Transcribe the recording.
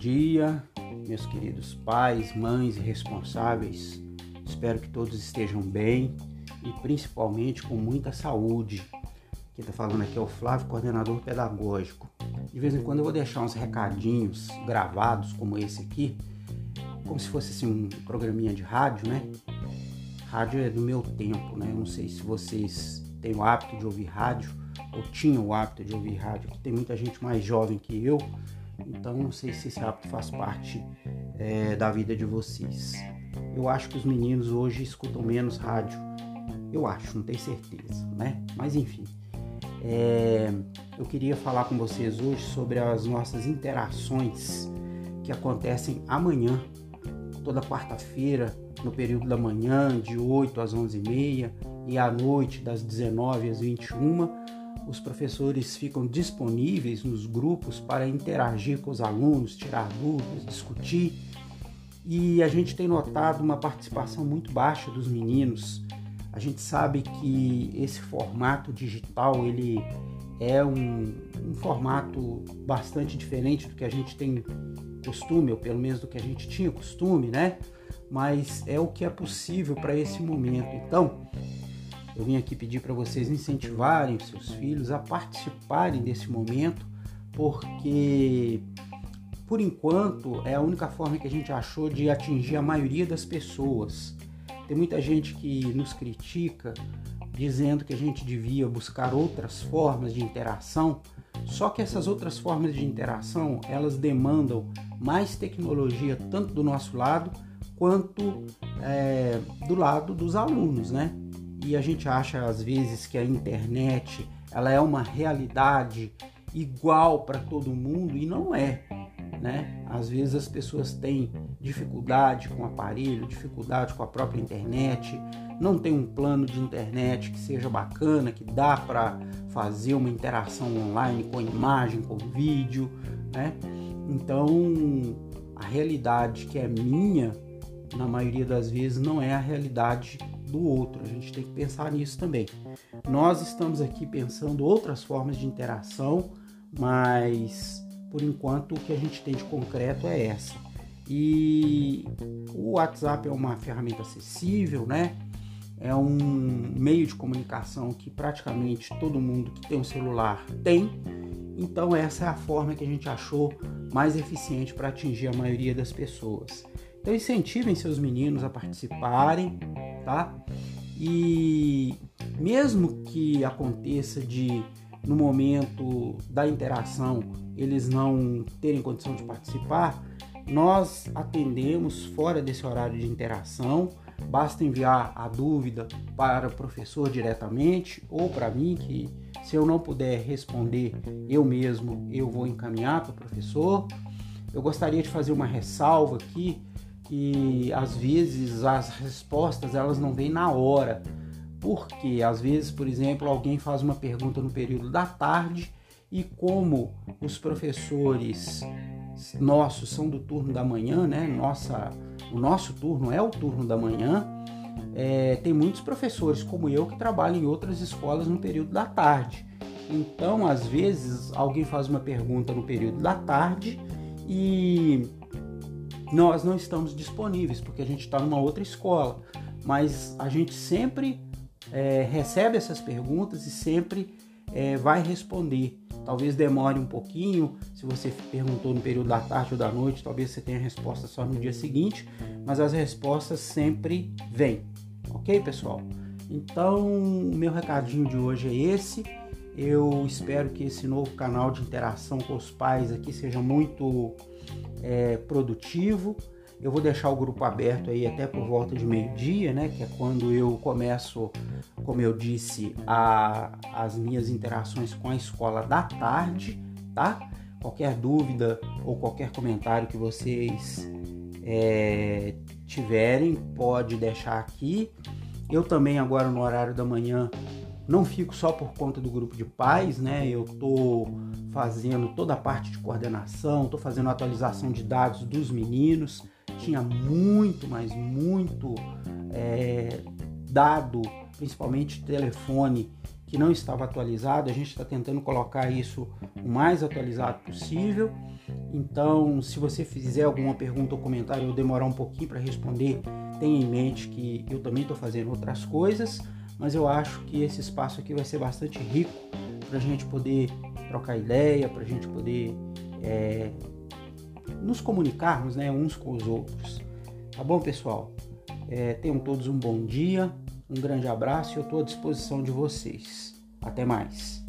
dia, meus queridos pais, mães e responsáveis. Espero que todos estejam bem e principalmente com muita saúde. Quem está falando aqui é o Flávio, coordenador pedagógico. De vez em quando eu vou deixar uns recadinhos gravados como esse aqui, como se fosse assim, um programinha de rádio, né? Rádio é do meu tempo, né? Eu não sei se vocês têm o hábito de ouvir rádio ou tinham o hábito de ouvir rádio. Tem muita gente mais jovem que eu, então não sei se esse hábito faz parte é, da vida de vocês. Eu acho que os meninos hoje escutam menos rádio. Eu acho, não tenho certeza, né? Mas enfim. É, eu queria falar com vocês hoje sobre as nossas interações que acontecem amanhã, toda quarta-feira, no período da manhã, de 8 às 11h30 e à noite, das 19 às 21 os professores ficam disponíveis nos grupos para interagir com os alunos, tirar dúvidas, discutir. E a gente tem notado uma participação muito baixa dos meninos. A gente sabe que esse formato digital ele é um, um formato bastante diferente do que a gente tem costume, ou pelo menos do que a gente tinha costume, né? Mas é o que é possível para esse momento. Então, eu vim aqui pedir para vocês incentivarem seus filhos a participarem desse momento, porque por enquanto é a única forma que a gente achou de atingir a maioria das pessoas. Tem muita gente que nos critica dizendo que a gente devia buscar outras formas de interação, só que essas outras formas de interação elas demandam mais tecnologia tanto do nosso lado quanto é, do lado dos alunos, né? E a gente acha às vezes que a internet ela é uma realidade igual para todo mundo e não é, né? Às vezes as pessoas têm dificuldade com o aparelho, dificuldade com a própria internet, não tem um plano de internet que seja bacana, que dá para fazer uma interação online com imagem, com vídeo, né? Então, a realidade que é minha, na maioria das vezes, não é a realidade do outro. A gente tem que pensar nisso também. Nós estamos aqui pensando outras formas de interação, mas por enquanto o que a gente tem de concreto é essa. E o WhatsApp é uma ferramenta acessível, né? É um meio de comunicação que praticamente todo mundo que tem um celular tem. Então essa é a forma que a gente achou mais eficiente para atingir a maioria das pessoas. Então incentivem seus meninos a participarem, tá? E mesmo que aconteça de no momento da interação eles não terem condição de participar, nós atendemos fora desse horário de interação. Basta enviar a dúvida para o professor diretamente ou para mim, que se eu não puder responder eu mesmo, eu vou encaminhar para o professor. Eu gostaria de fazer uma ressalva aqui que às vezes as respostas elas não vêm na hora. Porque às vezes, por exemplo, alguém faz uma pergunta no período da tarde e como os professores nossos são do turno da manhã, né? Nossa, o nosso turno é o turno da manhã. É, tem muitos professores como eu que trabalham em outras escolas no período da tarde. Então, às vezes, alguém faz uma pergunta no período da tarde e nós não estamos disponíveis porque a gente está numa outra escola, mas a gente sempre é, recebe essas perguntas e sempre é, vai responder. Talvez demore um pouquinho, se você perguntou no período da tarde ou da noite, talvez você tenha a resposta só no dia seguinte, mas as respostas sempre vêm, ok, pessoal? Então, o meu recadinho de hoje é esse. Eu espero que esse novo canal de interação com os pais aqui seja muito é, produtivo. Eu vou deixar o grupo aberto aí até por volta de meio-dia, né? Que é quando eu começo, como eu disse, a, as minhas interações com a escola da tarde, tá? Qualquer dúvida ou qualquer comentário que vocês é, tiverem, pode deixar aqui. Eu também agora no horário da manhã não fico só por conta do grupo de pais, né? Eu tô fazendo toda a parte de coordenação, tô fazendo atualização de dados dos meninos. Tinha muito, mas muito é, dado, principalmente telefone, que não estava atualizado. A gente está tentando colocar isso o mais atualizado possível. Então, se você fizer alguma pergunta ou comentário, eu demorar um pouquinho para responder, tenha em mente que eu também estou fazendo outras coisas, mas eu acho que esse espaço aqui vai ser bastante rico para a gente poder trocar ideia, para a gente poder é, nos comunicarmos né, uns com os outros. Tá bom, pessoal? É, tenham todos um bom dia, um grande abraço e eu estou à disposição de vocês. Até mais.